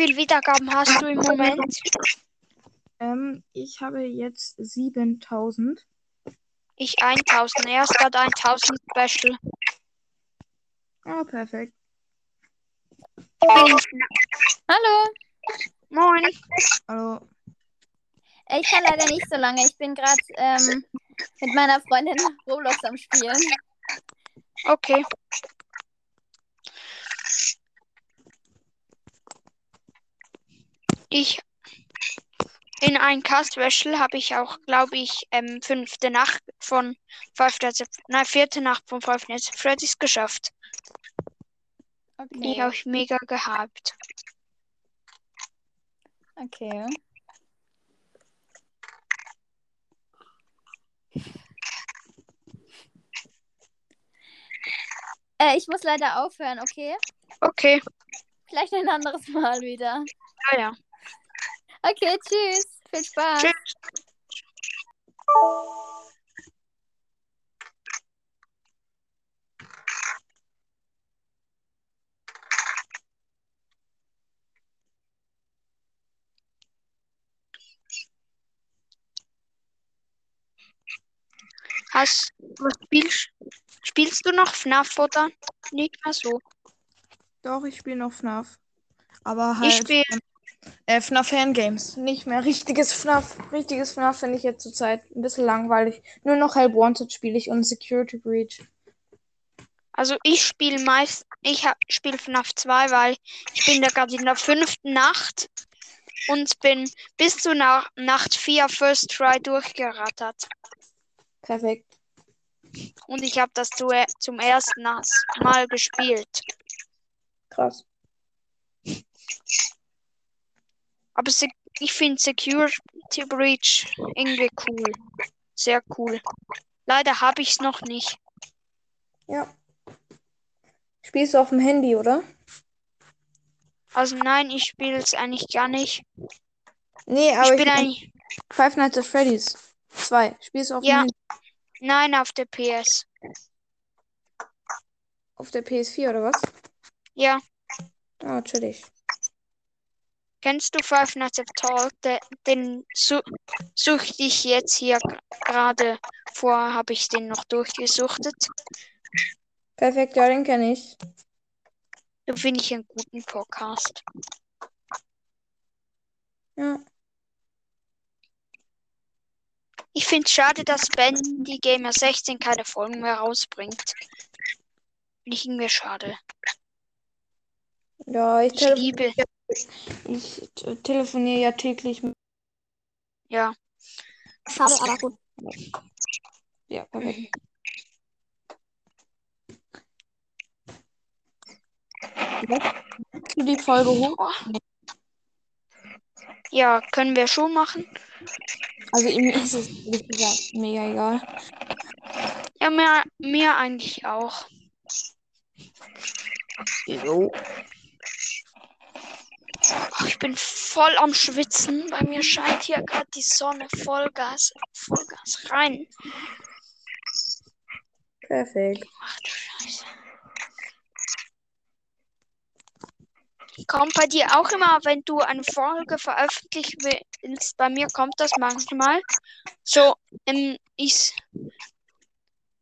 viele Wiedergaben hast du im Moment? Ähm, ich habe jetzt 7000. Ich 1000. Erst hat 1000 Special. Ah, perfekt. Hallo. Moin. Hallo. Ich kann leider nicht so lange. Ich bin gerade ähm, mit meiner Freundin Roblox am Spielen. Okay. Ich in ein Cast Special habe ich auch, glaube ich, ähm, fünfte Nacht von Five Nights nein, vierte Nacht von Five Nights at Freddy's geschafft. Die Okay. habe ich mega gehypt. Okay. Äh, ich muss leider aufhören, okay? Okay, Vielleicht ein anderes Mal wieder. ja, ja. Okay, tschüss. Viel Spaß. Tschüss. Hast, was spielst, spielst du noch FNAF oder nicht mehr so? Doch, ich spiele noch FNAF. Aber Ich halt spiele, äh, FNAF Fangames. Nicht mehr richtiges FNAF. Richtiges FNAF finde ich jetzt zurzeit ein bisschen langweilig. Nur noch Help Wanted spiele ich und Security Breach. also ich spiele meist, ich spiele FNAF 2, weil ich bin da gerade in der fünften Nacht und bin bis zu Na Nacht 4 First Try durchgerattert. Perfekt. Und ich habe das zu, zum ersten Mal gespielt. Krass. Aber ich finde Security Breach irgendwie cool. Sehr cool. Leider habe ich es noch nicht. Ja. Spielst du auf dem Handy, oder? Also nein, ich spiele es eigentlich gar nicht. Nee, aber ich bin eigentlich. Five Nights at Freddy's 2. Spielst du auf Ja. dem Handy? Nein, auf der PS. Auf der PS4 oder was? Ja. Ah, natürlich. Kennst du Five Nights at Talk? De, den su suchte ich jetzt hier gerade. Vorher habe ich den noch durchgesuchtet. Perfekt, ja, den kenne ich. Da finde ich einen guten Podcast. Ja. Ich finde es schade, dass Bandy Gamer 16 keine Folgen mehr rausbringt. Finde ich irgendwie schade. Ja, ich, Ich liebe. Ich t- telefoniere ja täglich mit. Ja. Schade, aber gut. Ja, perfekt. Hast du die Folge hoch? Oh. Ja, können wir schon machen. Also ihm ist es, gesagt, mega egal. Ja, mir, mir eigentlich auch. Jo. Ich bin voll am Schwitzen. Bei mir scheint hier gerade die Sonne Vollgas, Vollgas rein. Perfekt. Ach du Scheiße. Kommt bei dir auch immer, wenn du eine Folge veröffentlichen willst, bei mir kommt das manchmal. So, ähm, ich,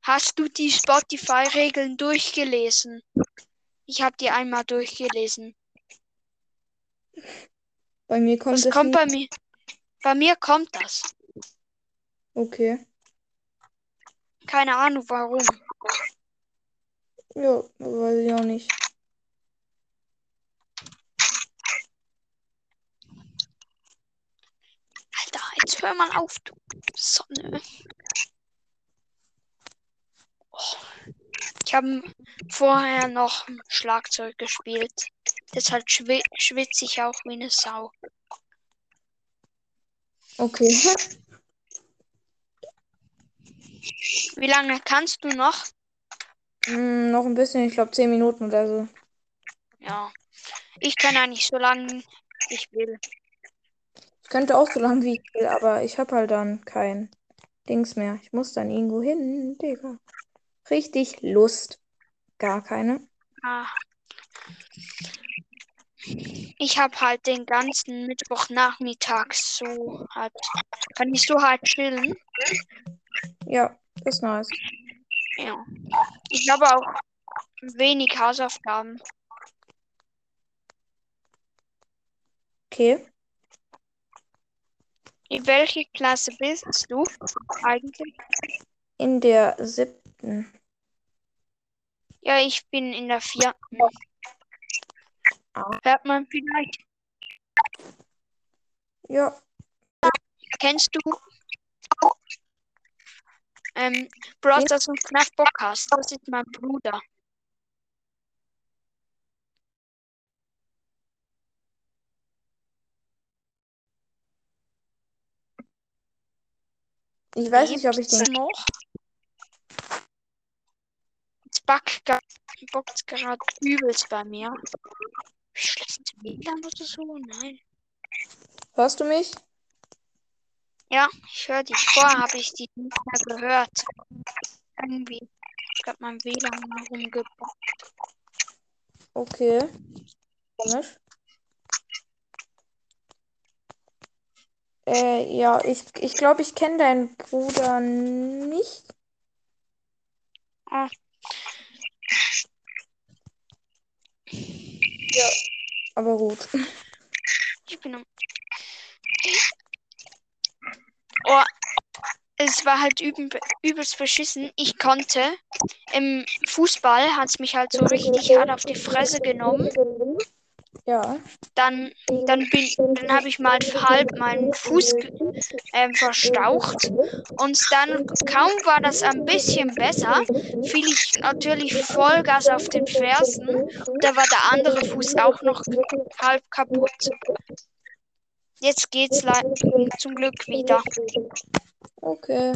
hast du die Spotify-Regeln durchgelesen? Ich habe die einmal durchgelesen. Bei mir kommt Was das kommt bei mir? Bei mir kommt das. Okay. Keine Ahnung warum. Ja, weiß ich auch nicht. Alter, jetzt hör mal auf, du Sonne. Ich habe vorher noch Schlagzeug gespielt. Deshalb schwi schwitze ich auch wie eine Sau. Okay. Wie lange kannst du noch? Hm, noch ein bisschen, ich glaube 10 Minuten oder so. Ja. Ich kann eigentlich so lange ich will. Ich könnte auch so lang wie ich will, aber ich habe halt dann kein Dings mehr. Ich muss dann irgendwo hin, Digga. Richtig Lust. Gar keine. Ah. ich habe halt den ganzen Mittwochnachmittag so halt, kann ich so halt chillen. Ja, ist nice. Ja. Ich habe auch wenig Hausaufgaben. Okay. In welche Klasse bist du eigentlich? In der siebten. Ja, ich bin in der vierten. Hört man vielleicht? Ja. Kennst du ähm, Brawl Stars und FNAF Podcast? Das ist mein Bruder. Ich weiß nicht, ob ich den. noch. Ga- bockt gerade übelst bei mir. Schlecht WLAN oder so? Nein. Hörst du mich? Ja, ich höre dich. Vorher habe ich die nicht mehr gehört. Irgendwie. Ich glaube, mein WLAN rumgebockt. Okay. Komisch. Äh, ja, ich glaube, ich, glaub, ich kenne deinen Bruder nicht. Ah. Aber gut. Ich bin am. Oh, es war halt üben, übelst beschissen. Ich konnte. Im Fußball hat es mich halt so richtig hart auf die Fresse genommen. Ja. Dann, dann bin, dann habe ich mal halb meinen Fuß ähm, verstaucht. Und dann, kaum war das ein bisschen besser, fiel ich natürlich Vollgas auf den Fersen. Und da war der andere Fuß auch noch halb kaputt. Jetzt geht's zum Glück wieder. Okay.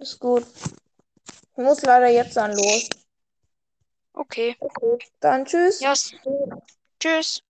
Ist gut. Ich muss leider jetzt dann los. Okay. Dann tschüss. Ja. Tschüss.